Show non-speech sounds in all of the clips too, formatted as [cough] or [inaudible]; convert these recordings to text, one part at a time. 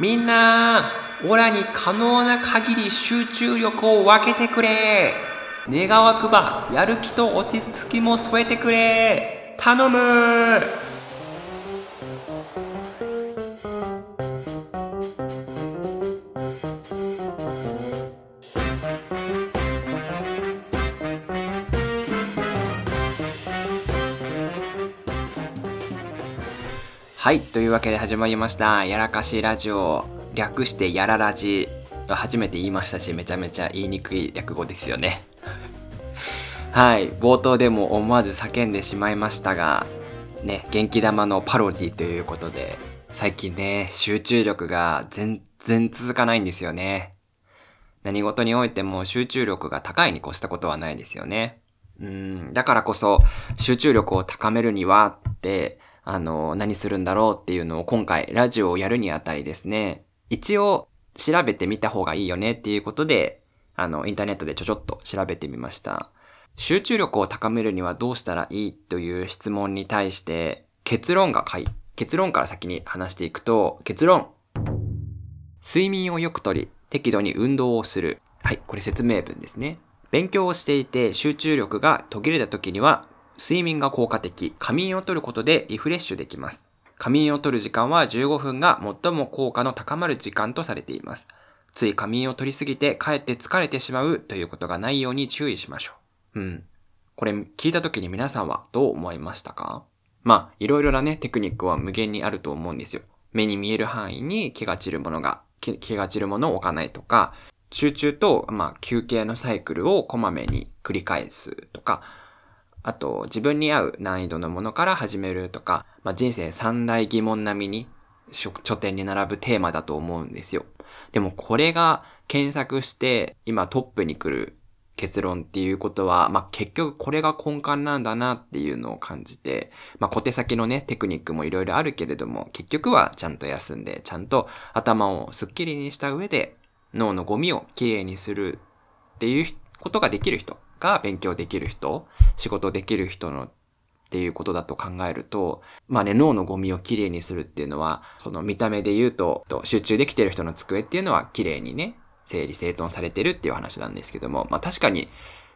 みんな、オラに可能な限り集中力を分けてくれ。願わくば、やる気と落ち着きも添えてくれ。頼むはい。というわけで始まりました。やらかしラジオ。略してやらラジ。初めて言いましたし、めちゃめちゃ言いにくい略語ですよね。[laughs] はい。冒頭でも思わず叫んでしまいましたが、ね、元気玉のパロディということで、最近ね、集中力が全然続かないんですよね。何事においても集中力が高いに越したことはないですよね。うん、だからこそ集中力を高めるにはって、あの、何するんだろうっていうのを今回ラジオをやるにあたりですね、一応調べてみた方がいいよねっていうことで、あの、インターネットでちょちょっと調べてみました。集中力を高めるにはどうしたらいいという質問に対して結論が書い、結論から先に話していくと、結論。睡眠をよくとり、適度に運動をする。はい、これ説明文ですね。勉強をしていて集中力が途切れた時には睡眠が効果的。仮眠を取ることでリフレッシュできます。仮眠を取る時間は15分が最も効果の高まる時間とされています。つい仮眠を取りすぎてかえって疲れてしまうということがないように注意しましょう。うん。これ聞いた時に皆さんはどう思いましたか？まあ、いろいろなね、テクニックは無限にあると思うんですよ。目に見える範囲に気が散るものが、気が散るものを置かないとか、集中と、まあ、休憩のサイクルをこまめに繰り返すとか、あと、自分に合う難易度のものから始めるとか、まあ、人生三大疑問並みに書店に並ぶテーマだと思うんですよ。でもこれが検索して今トップに来る結論っていうことは、まあ、結局これが根幹なんだなっていうのを感じて、まあ、小手先のね、テクニックもいろいろあるけれども、結局はちゃんと休んで、ちゃんと頭をスッキリにした上で、脳のゴミをきれいにするっていうことができる人が勉強できる人、仕事できる人のっていうことだと考えると、まあね、脳のゴミをきれいにするっていうのは、その見た目で言うと、集中できてる人の机っていうのはきれいにね、整理整頓されてるっていう話なんですけども、まあ確かに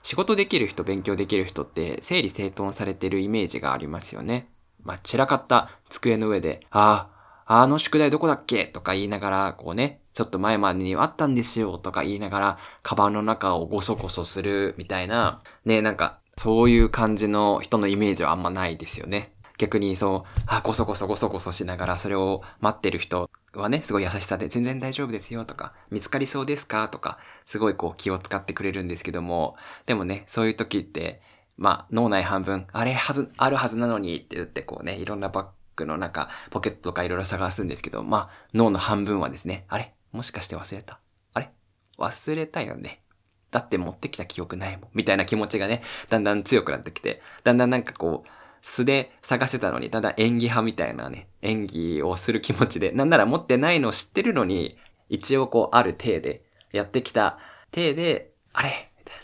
仕事できる人、勉強できる人って整理整頓されてるイメージがありますよね。まあ散らかった机の上で、ああ、あの宿題どこだっけ？とか言いながら、こうね、ちょっと前までにあったんですよとか言いながら、カバンの中をゴソゴソするみたいな、ね、なんか、そういう感じの人のイメージはあんまないですよね。逆にそう、あ、ゴソゴソゴソゴソしながらそれを待ってる人はね、すごい優しさで全然大丈夫ですよとか、見つかりそうですか？とか、すごいこう気を使ってくれるんですけども、でもね、そういう時って、まあ脳内半分、あれはず、あるはずなのにって言ってこうね、いろんなバッグの中、ポケットとかいろいろ探すんですけど、まあ脳の半分はですね、あれ？もしかして忘れた？あれ？忘れたよね？だって持ってきた記憶ないもん。みたいな気持ちがね、だんだん強くなってきて、だんだんなんかこう、素で探してたのに、だんだん演技派みたいなね、演技をする気持ちで、なんなら持ってないの知ってるのに、一応こう、ある体で、やってきた体で、あれ？みたいな、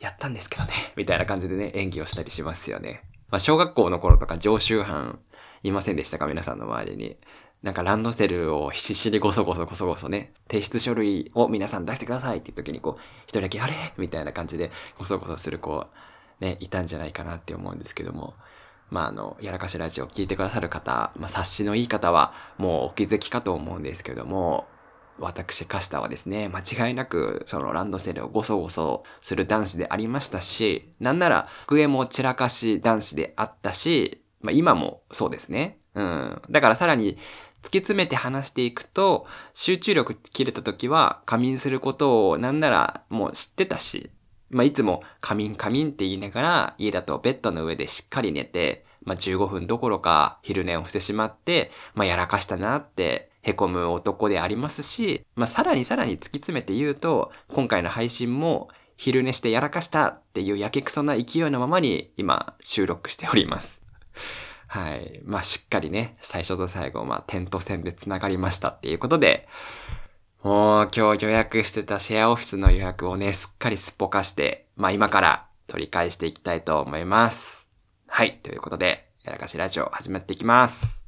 やったんですけどね、みたいな感じでね、演技をしたりしますよね。まあ、小学校の頃とか常習犯いませんでしたか皆さんの周りに。なんかランドセルを必死にゴソゴソゴソゴソね、提出書類を皆さん出してくださいっていう時にこう、一人だけあれ？みたいな感じでゴソゴソする子、ね、いたんじゃないかなって思うんですけども。まあ、あの、やらかしラジオを聞いてくださる方、まあ、察しのいい方はもうお気づきかと思うんですけども、私、カシタはですね、間違いなく、そのランドセルをゴソゴソする男子でありましたし、なんなら、机も散らかし男子であったし、まあ今もそうですね。うん。だからさらに、突き詰めて話していくと、集中力切れた時は仮眠することをなんならもう知ってたし、まあ、いつも仮眠仮眠って言いながら家だとベッドの上でしっかり寝て、まあ、15分どころか昼寝をしてしまって、まあ、やらかしたなって凹む男でありますし、まあ、さらにさらに突き詰めて言うと、今回の配信も昼寝してやらかしたっていうやけくそな勢いのままに今収録しております。はい。まあ、しっかりね、最初と最後、まあ、点と線で繋がりましたっていうことで、もう今日予約してたシェアオフィスの予約をね、すっかりすっぽかして、まあ今から取り返していきたいと思います。はい。ということで、やらかしラジオ始まっていきます。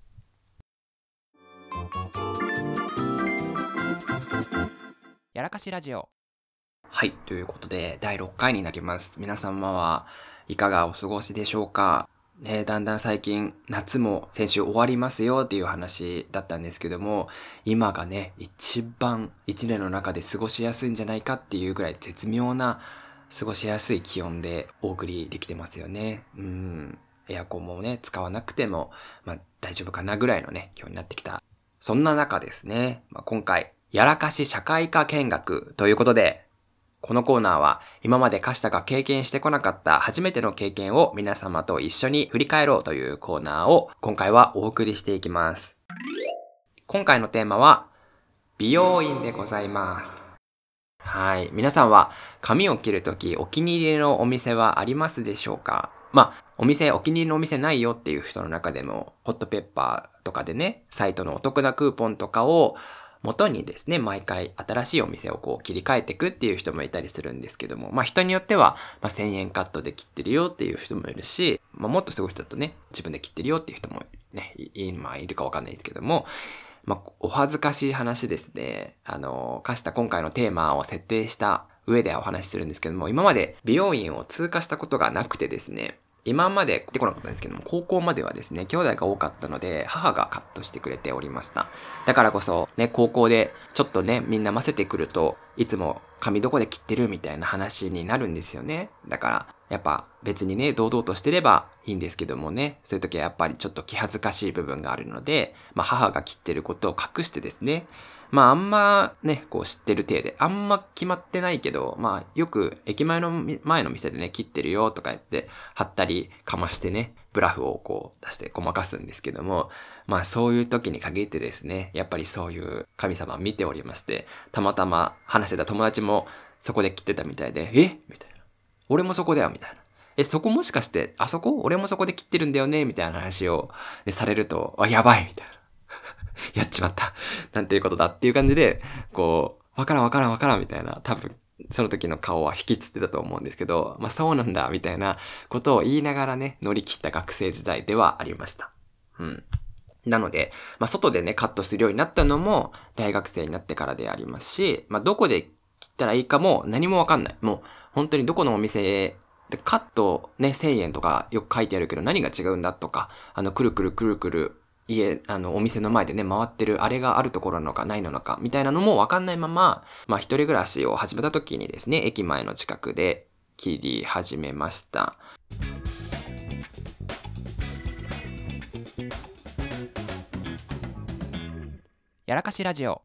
やらかしラジオ。はい、ということで、第6回になります。皆様はいかがお過ごしでしょうか？ね、だんだん最近、夏も先週終わりますよっていう話だったんですけども、今がね、一番一年の中で過ごしやすいんじゃないかっていうぐらい絶妙な過ごしやすい気温でお送りできてますよね。うん。エアコンもね、使わなくても、まあ大丈夫かなぐらいのね、今日になってきた。そんな中ですね、まあ、今回、やらかし社会科見学ということで、このコーナーは今までカシタが経験してこなかった初めての経験を皆様と一緒に振り返ろうというコーナーを今回はお送りしていきます。今回のテーマは美容院でございます。はい。皆さんは髪を切るときお気に入りのお店はありますでしょうか？まあ、お店、お気に入りのお店ないよっていう人の中でも、ホットペッパーとかでね、サイトのお得なクーポンとかを元にですね、毎回新しいお店をこう切り替えていくっていう人もいたりするんですけども、まあ人によっては、まあ1000円カットで切ってるよっていう人もいるし、まあもっとすごい人だとね、自分で切ってるよっていう人もね、今いるかわかんないですけども、まあお恥ずかしい話ですね、あの、かした今回のテーマを設定した上でお話しするんですけども、今まで美容院を通過したことがなくてですね、今まで来てこなかったんですけども、高校まではですね、兄弟が多かったので、母がカットしてくれておりました。だからこそ、ね、高校で、ちょっとね、みんな混ぜてくると、いつも髪どこで切ってるみたいな話になるんですよね。だから、やっぱ別にね、堂々としてればいいんですけどもね、そういう時はやっぱりちょっと気恥ずかしい部分があるので、まあ母が切ってることを隠してですね、まああんまね、こう知ってる体で、あんま決まってないけど、まあよく駅前の前の店でね、切ってるよとか言って、貼ったりかましてね、ブラフをこう出してごまかすんですけども、まあそういう時に限ってですね、やっぱりそういう神様見ておりまして、たまたま話してた友達もそこで切ってたみたいで、え？みたいな。俺もそこだよみたいな。え、そこもしかして、あそこ？俺もそこで切ってるんだよね？みたいな話を、ね、されると、あ、やばいみたいな。[laughs] やっちまった。[laughs] なんていうことだっていう感じで、こう、わからんわからんわからんみたいな、多分、その時の顔は引きつってたと思うんですけど、まあそうなんだ、みたいなことを言いながらね、乗り切った学生時代ではありました。うん。なので、まあ外でね、カットするようになったのも大学生になってからでありますし、まあどこで切ったらいいかも何もわかんない。もう本当にどこのお店でカットね、1000円とかよく書いてあるけど何が違うんだとか、あの、くるくるくるくる家、あの、お店の前でね、回ってるあれがあるところなのかないのか、みたいなのもわかんないまま、まあ一人暮らしを始めた時にですね、駅前の近くで切り始めました。やらかしラジオ。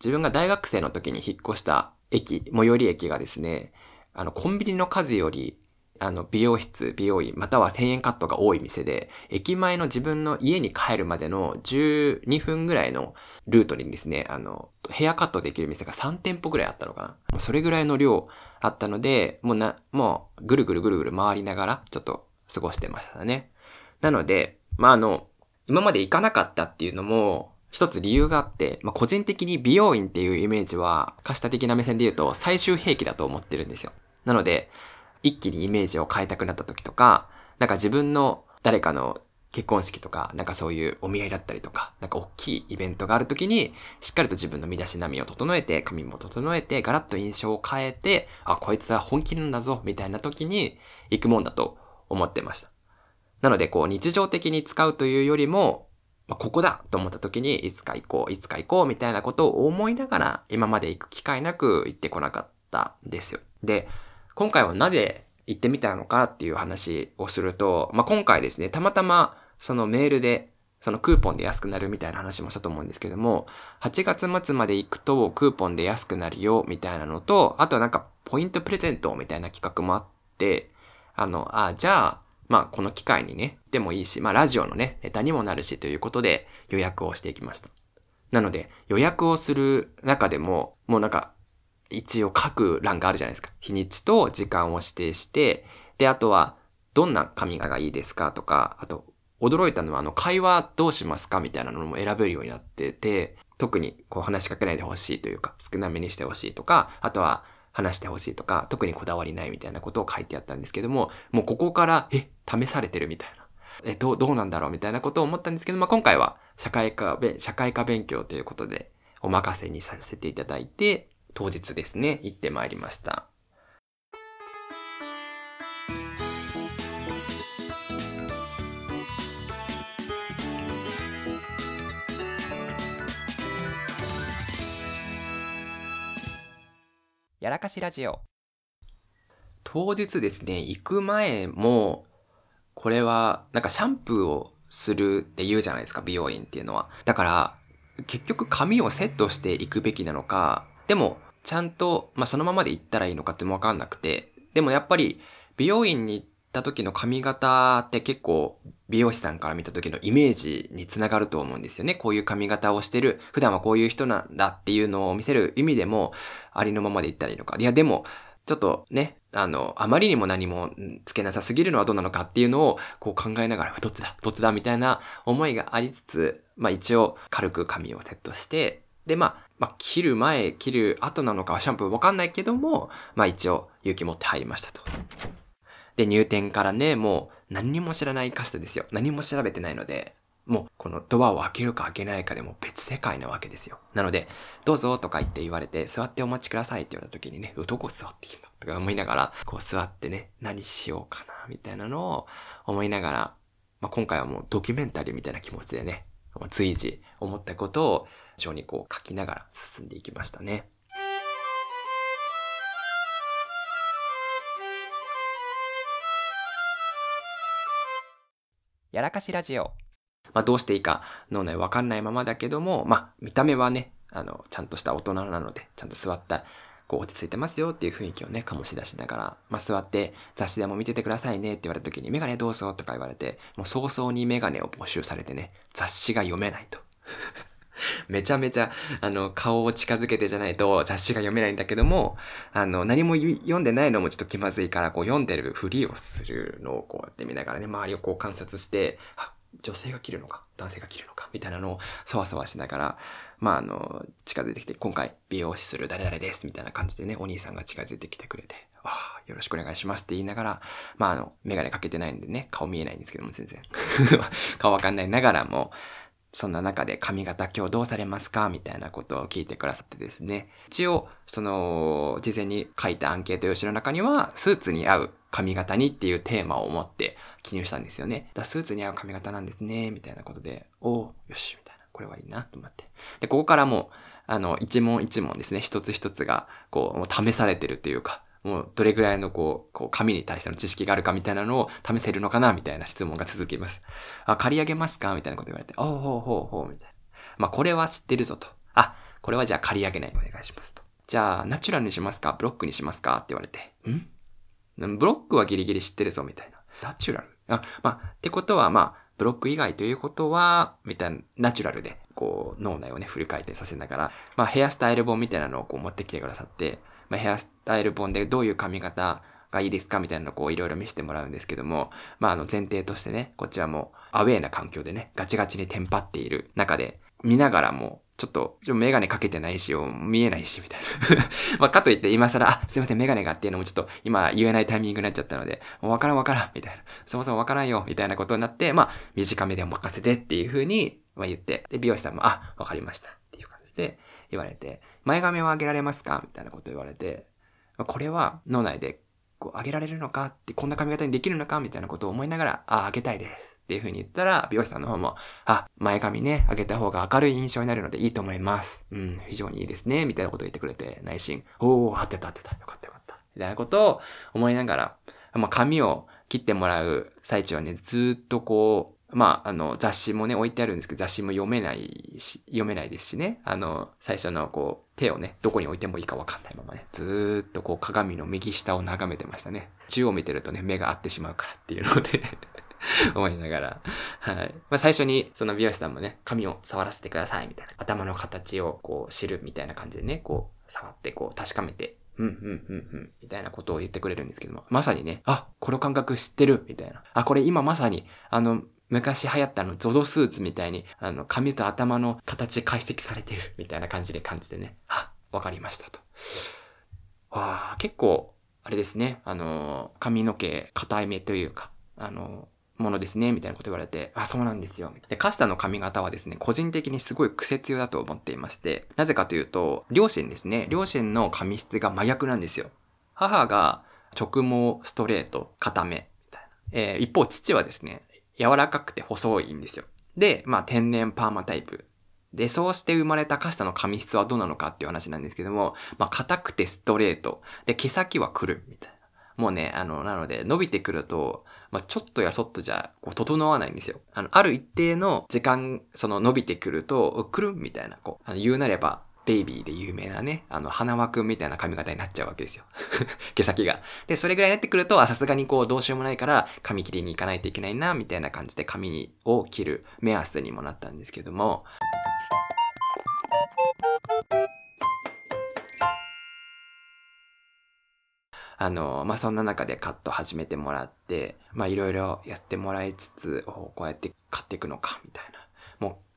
自分が大学生の時に引っ越した駅、最寄り駅がですね、あの、コンビニの数よりあの、美容室、美容院、または1000円カットが多い店で、駅前の自分の家に帰るまでの12分ぐらいのルートにですね、あの、ヘアカットできる店が3店舗ぐらいあったのかな。それぐらいの量あったので、もうな、もうぐるぐるぐるぐる回りながら、ちょっと過ごしてましたね。なので、まあ、あの、今まで行かなかったっていうのも、一つ理由があって、まあ、個人的に美容院っていうイメージは、可視化的な目線で言うと最終兵器だと思ってるんですよ。なので、一気にイメージを変えたくなった時とか、なんか自分の誰かの結婚式とか、なんかそういうお見合いだったりとか、なんか大きいイベントがある時に、しっかりと自分の身だしなみを整えて、髪も整えて、ガラッと印象を変えて、あ、こいつは本気なんだぞ、みたいな時に行くもんだと思ってました。なので、こう、日常的に使うというよりも、まあ、ここだと思った時に、いつか行こう、いつか行こう、みたいなことを思いながら、今まで行く機会なく行ってこなかったんですよ。で、今回はなぜ行ってみたのかっていう話をすると、まあ、今回ですね、たまたまそのメールで、そのクーポンで安くなるみたいな話もしたと思うんですけども、8月末まで行くとクーポンで安くなるよみたいなのと、あとはなんかポイントプレゼントみたいな企画もあって、あの、あ、じゃあ、まあこの機会にね、でもいいし、まあラジオのね、ネタにもなるしということで予約をしていきました。なので予約をする中でも、もうなんか一応書く欄があるじゃないですか。日にちと時間を指定して、で、あとは、どんな髪がいいですかとか、あと、驚いたのは、あの、会話どうしますかみたいなのも選べるようになってて、特にこう話しかけないでほしいというか、少なめにしてほしいとか、あとは話してほしいとか、特にこだわりないみたいなことを書いてあったんですけども、もうここから、え、試されてるみたいな。え、どう、どうなんだろうみたいなことを思ったんですけど、まあ、今回は社会科、社会科勉強ということで、お任せにさせていただいて、当日ですね、行ってまいりました。やらかしラジオ。当日ですね、行く前も、これは、なんかシャンプーをするって言うじゃないですか、美容院っていうのは。だから、結局髪をセットしていくべきなのか、でも、ちゃんと、まあ、そのままで行ったらいいのかってもわかんなくて、でもやっぱり、美容院に行った時の髪型って結構、美容師さんから見た時のイメージにつながると思うんですよね。こういう髪型をしてる、普段はこういう人なんだっていうのを見せる意味でも、ありのままで言ったらいいのか。いや、でも、ちょっとね、あの、あまりにも何もつけなさすぎるのはどうなのかっていうのを、こう考えながら、[laughs] どっちだ、どっちだ、みたいな思いがありつつ、まあ一応、軽く髪をセットして、で、まあ、まあ、切る前、切る後なのかはシャンプーわかんないけども、まあ一応、勇気持って入りましたと。で、入店からね、もう何にも知らないカスタですよ。何も調べてないので、もうこのドアを開けるか開けないかでも別世界なわけですよ。なので、どうぞとか言って言われて、座ってお待ちくださいって言われた時にね、どこ座っていいんだとか思いながら、こう座ってね、何しようかな、みたいなのを思いながら、まあ、今回はもうドキュメンタリーみたいな気持ちでね、随時思ったことを非常にこう書きながら進んでいきましたね。やらかしラジオ。まあ、どうしていいか脳内わかんないままだけども、まあ、見た目はね、あの、ちゃんとした大人なので、ちゃんと座った、こう落ち着いてますよっていう雰囲気をね、醸し出しながら、まあ、座って雑誌でも見ててくださいねって言われた時に、メガネどうぞとか言われて、もう早々にメガネを募集されてね、雑誌が読めないと。めちゃめちゃ、あの、顔を近づけてじゃないと雑誌が読めないんだけども、あの、何も読んでないのもちょっと気まずいから、こう読んでるふりをするのをこうやって見ながらね、周りをこう観察して、あ、女性が着るのか、男性が着るのか、みたいなのをそわそわしながら、まあ、あの、近づいてきて、今回美容師する誰々です、みたいな感じでね、お兄さんが近づいてきてくれて、ああ、よろしくお願いしますって言いながら、まあ、あの、メガネかけてないんでね、顔見えないんですけども、全然。[laughs] 顔わかんないながらも、そんな中で髪型今日どうされますかみたいなことを聞いてくださってですね。一応、その、事前に書いたアンケート用紙の中には、スーツに合う髪型にっていうテーマを持って記入したんですよね。だスーツに合う髪型なんですね、みたいなことで、およし、みたいな。これはいいな、と思って。で、ここからもう、あの、一問一問ですね、一つ一つが、こう、もう試されてるというか、もうどれぐらいのこう、こう紙に対しての知識があるかみたいなのを試せるのかなみたいな質問が続きます。あ、借り上げますか？みたいなこと言われて、おうほうほうほうみたいな。まあこれは知ってるぞと。あ、これはじゃあ借り上げないお願いしますと。じゃあ、ナチュラルにしますか？ブロックにしますか？って言われて、ん？ブロックはギリギリ知ってるぞみたいな。ナチュラル？あ、まあ、ってことはまあ、ブロック以外ということは、みたいな、ナチュラルで、こう、脳内をね、フル回転させながら、まあ、ヘアスタイル本みたいなのをこう持ってきてくださって、まあ、ヘアスタイル本でどういう髪型がいいですかみたいなのをこういろいろ見せてもらうんですけども、まああの前提としてね、こっちはもうアウェーな環境でね、ガチガチにテンパっている中で、見ながらも、ちょっと、ちょメガネかけてないし、見えないし、みたいな。[laughs] まあ、かといって今更、あ、すいません、メガネがっていうのもちょっと今言えないタイミングになっちゃったので、もうわからんわからん、みたいな。そもそもわからんよ、みたいなことになって、まあ、短めでお任せでっていう風に、まあ、言って、で、美容師さんも、あ、わかりました、っていう感じで言われて、前髪を上げられますか？みたいなこと言われて、これは脳内でこう上げられるのかって、こんな髪型にできるのかみたいなことを思いながら、あ、上げたいです。っていう風に言ったら、美容師さんの方も、あ、前髪ね、上げた方が明るい印象になるのでいいと思います。うん、非常にいいですね。みたいなことを言ってくれて、内心、おー、合ってた合ってた。よかったよかった。みたいなことを思いながら、まあ、髪を切ってもらう最中はね、ずっとこう、まあ、あの、雑誌もね、置いてあるんですけど、雑誌も読めないし、読めないですしね。あの、最初のこう、手をね、どこに置いてもいいかわかんないままね、ずっとこう、鏡の右下を眺めてましたね。中央見てるとね、目が合ってしまうからっていうので [laughs] 思いながら。はい。まあ、最初に、その美容師さんもね、髪を触らせてください、みたいな。頭の形をこう、知るみたいな感じでね、こう、触ってこう、確かめて、うん、うん、うん、うん、みたいなことを言ってくれるんですけども、まさにね、あ、この感覚知ってる、みたいな。あ、これ今まさに、あの、昔流行ったあの、ゾゾスーツみたいに、あの、髪と頭の形解析されてるみたいな感じで感じてね、あ、わかりましたと。わあ、結構、あれですね、あの、髪の毛、硬い目というか、あの、ものですね、みたいなこと言われて、あ、そうなんですよ。で、カシタの髪型はですね、個人的にすごい癖強だと思っていまして、なぜかというと、両親ですね、両親の髪質が真逆なんですよ。母が直毛ストレート、固め、みたいな。えー、一方、父はですね、柔らかくて細いんですよ。で、まあ、天然パーマタイプ。で、そうして生まれたカシタの髪質はどうなのかっていう話なんですけども、まあ、硬くてストレート。で、毛先はくる、みたいな。もうね、あの、なので、伸びてくると、まあ、ちょっとやそっとじゃ、こう、整わないんですよ。あの、ある一定の時間、その伸びてくると、くるんみたいな、こう、あの言うなれば、ベイビーで有名なね、あの、花輪くんみたいな髪型になっちゃうわけですよ。[laughs] 毛先が。で、それぐらいになってくると、あ、さすがにこう、どうしようもないから、髪切りに行かないといけないな、みたいな感じで髪を切る目安にもなったんですけども、あの、まあ、そんな中でカット始めてもらって、ま、いろいろやってもらいつつ、こうやって買っていくのか、みたいな。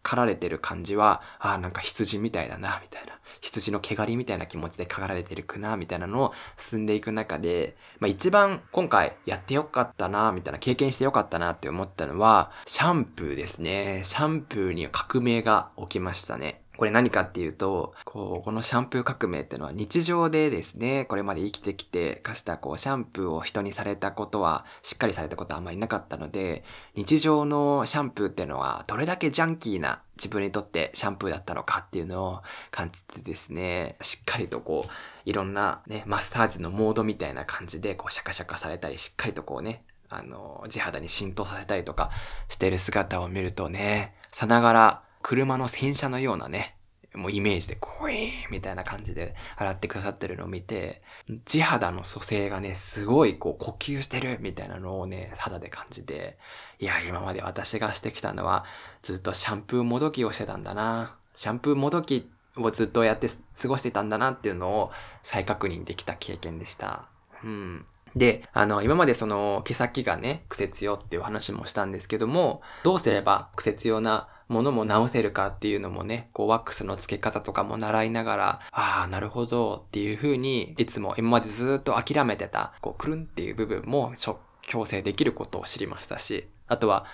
刈られてる感じは、ああ、なんか羊みたいだな、みたいな。羊の毛刈りみたいな気持ちで刈られてるくな、みたいなのを進んでいく中で、まあ、一番今回やってよかったな、みたいな、経験してよかったなって思ったのは、シャンプーですね。シャンプーに革命が起きましたね。これ何かっていうと、こう、このシャンプー革命ってのは日常でですね、これまで生きてきて、かしたこう、シャンプーを人にされたことは、しっかりされたことはあんまりなかったので、日常のシャンプーっていうのは、どれだけジャンキーな自分にとってシャンプーだったのかっていうのを感じてですね、しっかりとこう、いろんなね、マッサージのモードみたいな感じで、こう、シャカシャカされたり、しっかりとこうね、あの、地肌に浸透させたりとかしてる姿を見るとね、さながら車の洗車のようなね、もうイメージでコイーみたいな感じで洗ってくださってるのを見て、地肌の蘇生がね、すごいこう呼吸してるみたいなのをね、肌で感じて、いや、今まで私がしてきたのは、ずっとシャンプーもどきをしてたんだな。シャンプーもどきをずっとやって過ごしてたんだなっていうのを再確認できた経験でした。うん。で、あの、今までその毛先がね、癖強っていう話もしたんですけども、どうすれば癖強なものも直せるかっていうのもね、こうワックスの付け方とかも習いながら、ああ、なるほどっていう風に、いつも今までずっと諦めてた、こうくるんっていう部分も強制できることを知りましたし、あとは、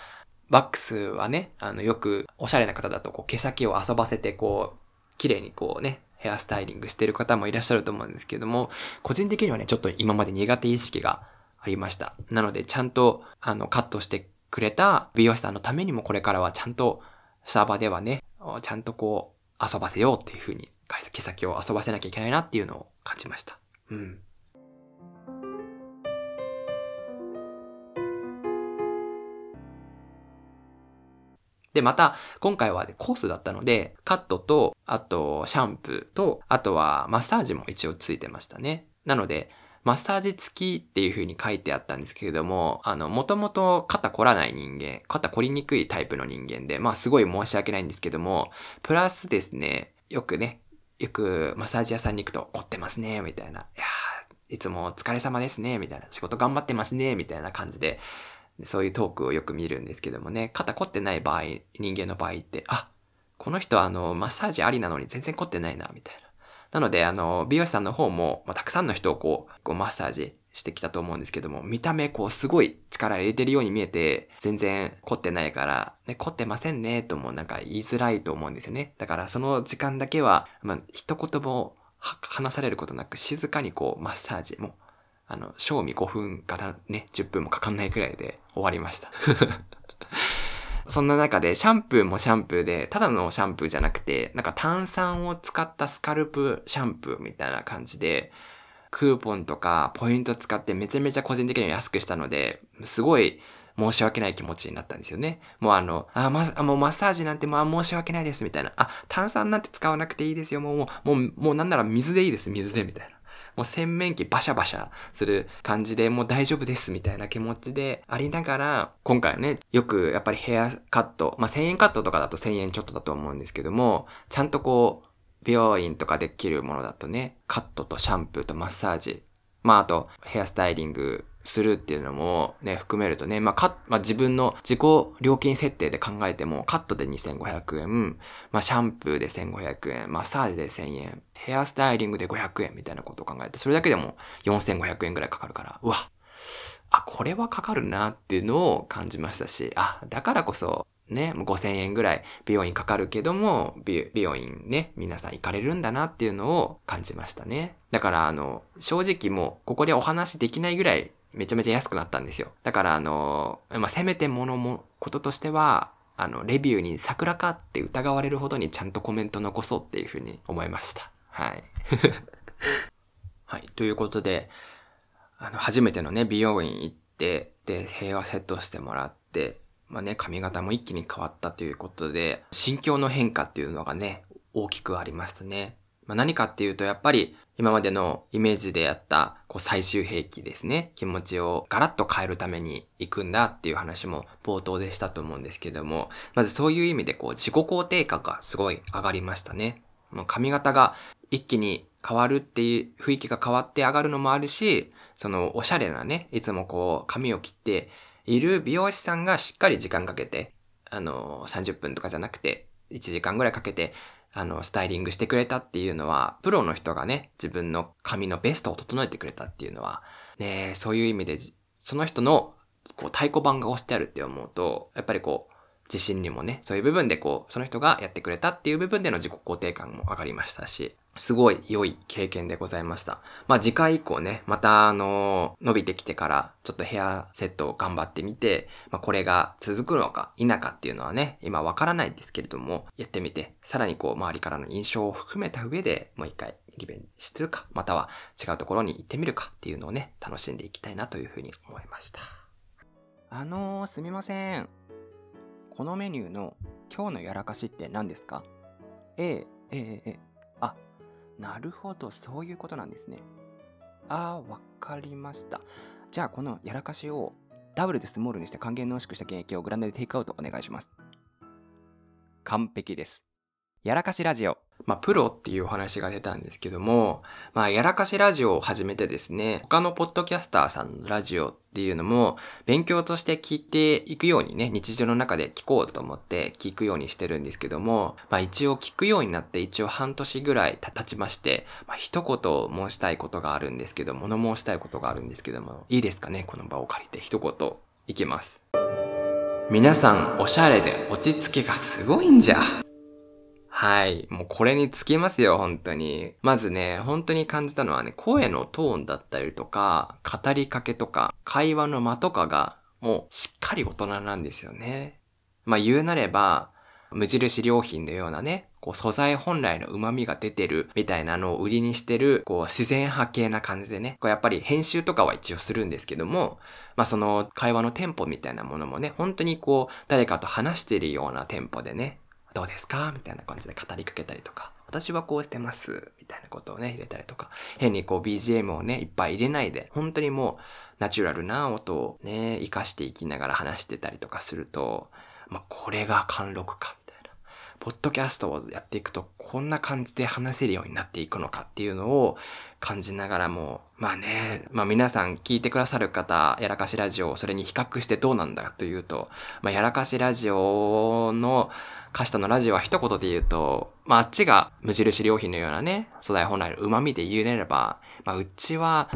ワックスはね、あの、よくおしゃれな方だとこう毛先を遊ばせてこう、綺麗にこうね、ヘアスタイリングしてる方もいらっしゃると思うんですけども、個人的にはね、ちょっと今まで苦手意識がありました。なので、ちゃんと、あの、カットしてくれた美容師さんのためにもこれからはちゃんとサーバーではね、ちゃんとこう、遊ばせようっていう風に、毛先を遊ばせなきゃいけないなっていうのを感じました。うん。で、また、今回は、コースだったので、カットと、あと、シャンプーと、あとは、マッサージも一応ついてましたね。なので、マッサージ付きっていう風に書いてあったんですけれども、あの、もともと肩凝らない人間、肩凝りにくいタイプの人間で、まあすごい申し訳ないんですけども、プラスですね、よくね、よくマッサージ屋さんに行くと凝ってますね、みたいな。いやいつもお疲れ様ですね、みたいな。仕事頑張ってますね、みたいな感じで、そういうトークをよく見るんですけどもね、肩凝ってない場合、人間の場合って、あ、この人あの、マッサージありなのに全然凝ってないな、みたいな。なので、あの、美容師さんの方も、まあ、たくさんの人をこう、こうマッサージしてきたと思うんですけども、見た目こうすごい力入れてるように見えて、全然凝ってないから、ね、凝ってませんね、ともなんか言いづらいと思うんですよね。だからその時間だけは、まあ、一言も話されることなく静かにこうマッサージも、あの、賞味5分からね、10分もかかんないくらいで終わりました。そんな中でシャンプーもシャンプーで、ただのシャンプーじゃなくて、なんか炭酸を使ったスカルプシャンプーみたいな感じで、クーポンとかポイント使ってめちゃめちゃ個人的には安くしたので、すごい申し訳ない気持ちになったんですよね。もうあの、あ、ま、もうマッサージなんてまあ申し訳ないですみたいな。あ、炭酸なんて使わなくていいですよ。もう、もう、もう、もうなんなら水でいいです、水でみたいな。もう洗面器バシャバシャする感じでもう大丈夫ですみたいな気持ちでありながら、今回はね、よくやっぱりヘアカット、まあ、1000円カットとかだと1000円ちょっとだと思うんですけども、ちゃんとこう、美容院とかできるものだとね、カットとシャンプーとマッサージ、まああとヘアスタイリングするっていうのもね、含めるとね、まあ、か、まあ、自分の自己料金設定で考えても、カットで2500円、まあ、シャンプーで1500円、マッサージで1000円、ヘアスタイリングで500円みたいなことを考えて、それだけでも4500円ぐらいかかるから、うわ、あ、これはかかるなっていうのを感じましたし、あ、だからこそ、ね、5000円ぐらい美容院かかるけども、美容院ね、皆さん行かれるんだなっていうのを感じましたね。だから、あの、正直もう、ここでお話できないぐらい、めちゃめちゃ安くなったんですよ。だから、あの、まあ、せめてものも、こととしては、あの、レビューに桜かって疑われるほどにちゃんとコメント残そうっていうふうに思いました。はい。[laughs] はい。ということで、あの、初めてのね、美容院行って、で、平和セットしてもらって、まあね、髪型も一気に変わったということで、心境の変化っていうのがね、大きくありましたね。まあ、何かっていうと、やっぱり、今までのイメージでやった、こう、最終兵器ですね。気持ちをガラッと変えるために行くんだっていう話も冒頭でしたと思うんですけども、まずそういう意味で、こう、自己肯定感がすごい上がりましたね。もう髪型が一気に変わるっていう雰囲気が変わって上がるのもあるし、その、おしゃれなね、いつもこう、髪を切って、いる美容師さんがしっかり時間かけて、あの、30分とかじゃなくて、1時間ぐらいかけて、あの、スタイリングしてくれたっていうのは、プロの人がね、自分の髪のベストを整えてくれたっていうのは、ね、そういう意味で、その人の、こう、太鼓判が押してあるって思うと、やっぱりこう、自信にもね、そういう部分でこう、その人がやってくれたっていう部分での自己肯定感も上がりましたし、すごい良い経験でございました。まあ次回以降ね、またあの、伸びてきてからちょっとヘアセットを頑張ってみて、まあこれが続くのか否かっていうのはね、今わからないんですけれども、やってみて、さらにこう周りからの印象を含めた上でもう一回リベンジするか、または違うところに行ってみるかっていうのをね、楽しんでいきたいなというふうに思いました。あのー、すみません。このメニューの今日のやらかしって何ですか？ええ、ええ、ええ。なるほど、そういうことなんですね。ああ、わかりました。じゃあ、このやらかしをダブルでスモールにして還元濃縮した原液をグランドでテイクアウトお願いします。完璧です。やらかしラジオ。まあ、プロっていうお話が出たんですけども、まあ、やらかしラジオを始めてですね、他のポッドキャスターさんのラジオっていうのも、勉強として聞いていくようにね、日常の中で聞こうと思って聞くようにしてるんですけども、まあ、一応聞くようになって一応半年ぐらい経ちまして、まあ、一言申したいことがあるんですけど、物申したいことがあるんですけども、いいですかねこの場を借りて一言いきます。皆さん、おしゃれで落ち着きがすごいんじゃ。はい。もうこれにつきますよ、本当に。まずね、本当に感じたのはね、声のトーンだったりとか、語りかけとか、会話の間とかが、もうしっかり大人なんですよね。まあ言うなれば、無印良品のようなね、こう素材本来の旨味が出てるみたいなのを売りにしてる、こう自然派系な感じでね、こうやっぱり編集とかは一応するんですけども、まあその会話のテンポみたいなものもね、本当にこう誰かと話してるようなテンポでね、どうですか？みたいな感じで語りかけたりとか、私はこうしてます、みたいなことをね、入れたりとか、変にこう BGM をね、いっぱい入れないで、本当にもうナチュラルな音をね、活かしていきながら話してたりとかすると、まあ、これが貫禄か、ポッドキャストをやっていくと、こんな感じで話せるようになっていくのかっていうのを感じながらも、まあね、まあ皆さん聞いてくださる方、やらかしラジオをそれに比較してどうなんだというと、まあやらかしラジオのカシタのラジオは一言で言うと、まあ、あっちが無印良品のようなね、素材本来の旨味で言えれば、まあ、うちは、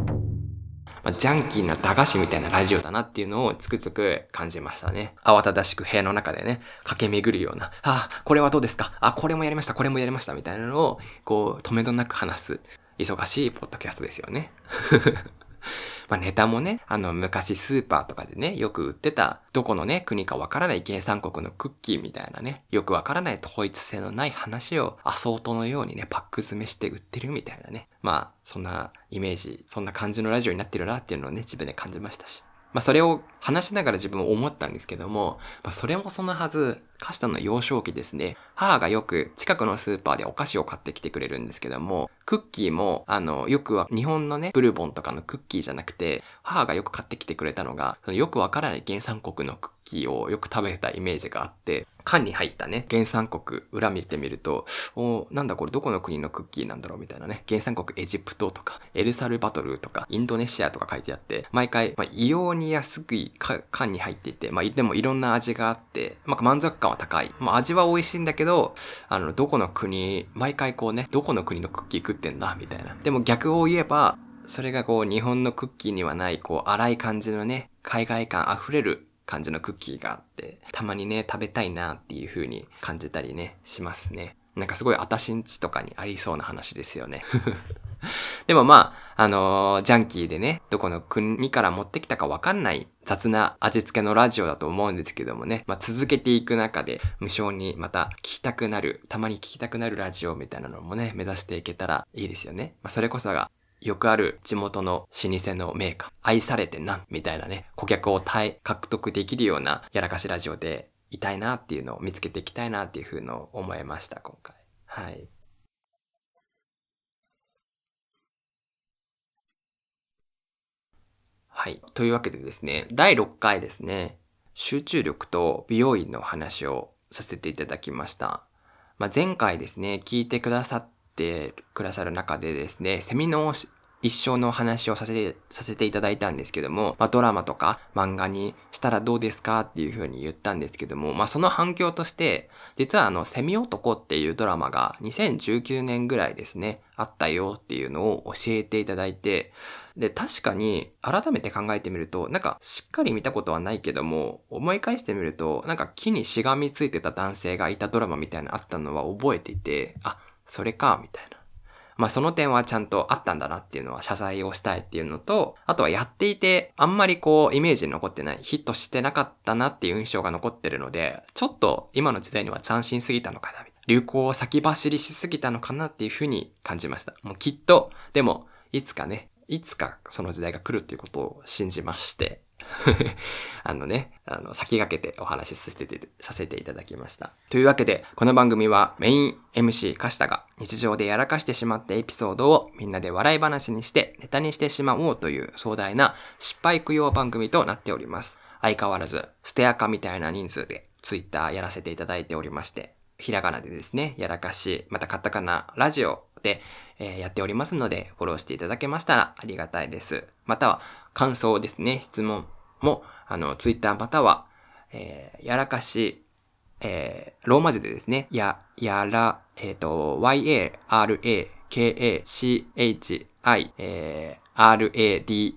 まあ、ジャンキーな駄菓子みたいなラジオだなっていうのをつくつく感じましたね。慌ただしく部屋の中でね、駆け巡るような、あ、これはどうですか？あ、これもやりました、これもやりました、みたいなのを、こう、止めどなく話す、忙しいポッドキャストですよね。まあネタもね、あの昔スーパーとかでね、よく売ってた、どこのね、国かわからない原産国のクッキーみたいなね、よくわからない統一性のない話をアソートのようにね、パック詰めして売ってるみたいなね。まあ、そんなイメージ、そんな感じのラジオになってるなっていうのをね、自分で感じましたし。まあそれを話しながら自分も思ったんですけども、まあそれもそのはず、カシタの幼少期ですね、母がよく近くのスーパーでお菓子を買ってきてくれるんですけども、クッキーも、あの、よくは日本のね、ブルボンとかのクッキーじゃなくて、母がよく買ってきてくれたのが、そのよくわからない原産国のクッキーをよく食べてたイメージがあって、缶に入ったね、原産国裏見てみると、おなんだこれどこの国のクッキーなんだろうみたいなね、原産国エジプトとか、エルサルバトルとか、インドネシアとか書いてあって、毎回、まあ、異様に安い缶に入っていて、まあ、でもいろんな味があって、まあ、満足感は高い。まあ、味は美味しいんだけど、あの、どこの国、毎回こうね、どこの国のクッキー食ってんだ？みたいな。でも逆を言えば、それがこう日本のクッキーにはないこう荒い感じのね、海外感溢れる感じのクッキーがあって、たまにね、食べたいなっていう風に感じたりね、しますね。なんかすごいあたしんちとかにありそうな話ですよね。[laughs] [laughs] でもまあ、あのー、ジャンキーでね、どこの国から持ってきたかわかんない雑な味付けのラジオだと思うんですけどもね、まあ続けていく中で無償にまた聞きたくなる、たまに聞きたくなるラジオみたいなのもね、目指していけたらいいですよね。まあそれこそがよくある地元の老舗のメーカー、愛されてなみたいなね、顧客を獲得できるようなやらかしラジオでいたいなっていうのを見つけていきたいなっていうふうの思いました、今回。はい。はい。というわけでですね、第6回ですね、集中力と美容院の話をさせていただきました。まあ、前回ですね、聞いてくださってくださる中でですね、セミの一生の話をさせて、させていただいたんですけども、まあ、ドラマとか漫画にしたらどうですかっていうふうに言ったんですけども、まあ、その反響として、実はあの、セミ男っていうドラマが2019年ぐらいですね、あったよっていうのを教えていただいて、で、確かに改めて考えてみると、なんかしっかり見たことはないけども、思い返してみると、なんか木にしがみついてた男性がいたドラマみたいなあったのは覚えていて、あ、それか、みたいな。まあその点はちゃんとあったんだなっていうのは謝罪をしたいっていうのと、あとはやっていてあんまりこうイメージに残ってない、ヒットしてなかったなっていう印象が残ってるので、ちょっと今の時代には斬新すぎたのかな、みたいな。流行を先走りしすぎたのかなっていうふうに感じました。もうきっと、でも、いつかね、いつかその時代が来るっていうことを信じまして、[laughs] あのね、あの、先駆けてお話しさせて、させていただきました。というわけで、この番組はメイン MC カシタが日常でやらかしてしまったエピソードをみんなで笑い話にしてネタにしてしまおうという壮大な失敗供養番組となっております。相変わらず、ステアカみたいな人数で Twitter やらせていただいておりまして、ひらがなでですね、やらかし、またカタカナ、ラジオで、え、やっておりますので、フォローしていただけましたらありがたいです。または、感想ですね、質問も、あの、ツイッターまたは、え、やらかし、えー、ローマ字でですね、や、やら、えっ、ー、と、y-a-r-a-k-a-c-h-i、えー、radio、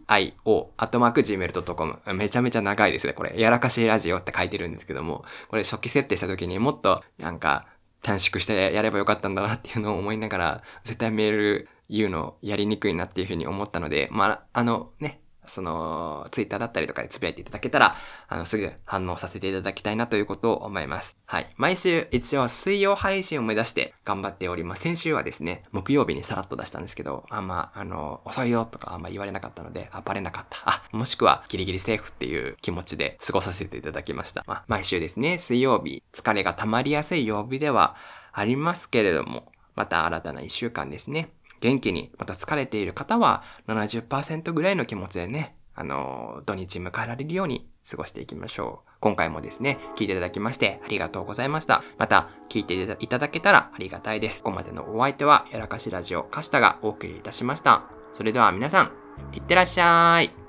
アットマーク gmail.com。めちゃめちゃ長いですね、これ。やらかしラジオって書いてるんですけども、これ初期設定した時にもっと、なんか、短縮してやればよかったんだなっていうのを思いながら、絶対メール言うのやりにくいなっていうふうに思ったので、まあ、あのね、その、ツイッターだったりとかでつぶやいていただけたら、あの、すぐ反応させていただきたいなということを思います。はい。毎週、一応水曜配信を目指して頑張っております。先週はですね、木曜日にさらっと出したんですけど、あんま、あの、遅いよとかあんま言われなかったので、あ、バレなかった。あ、もしくはギリギリセーフっていう気持ちで過ごさせていただきました。まあ、毎週ですね、水曜日、疲れが溜まりやすい曜日ではありますけれども、また新たな一週間ですね。元気に、また疲れている方は70%ぐらいの気持ちでね、あの、土日迎えられるように過ごしていきましょう。今回もですね、聞いていただきましてありがとうございました。また、聞いていただけたらありがたいです。ここまでのお相手は、やらかしラジオカシタがお送りいたしました。それでは皆さん、いってらっしゃい。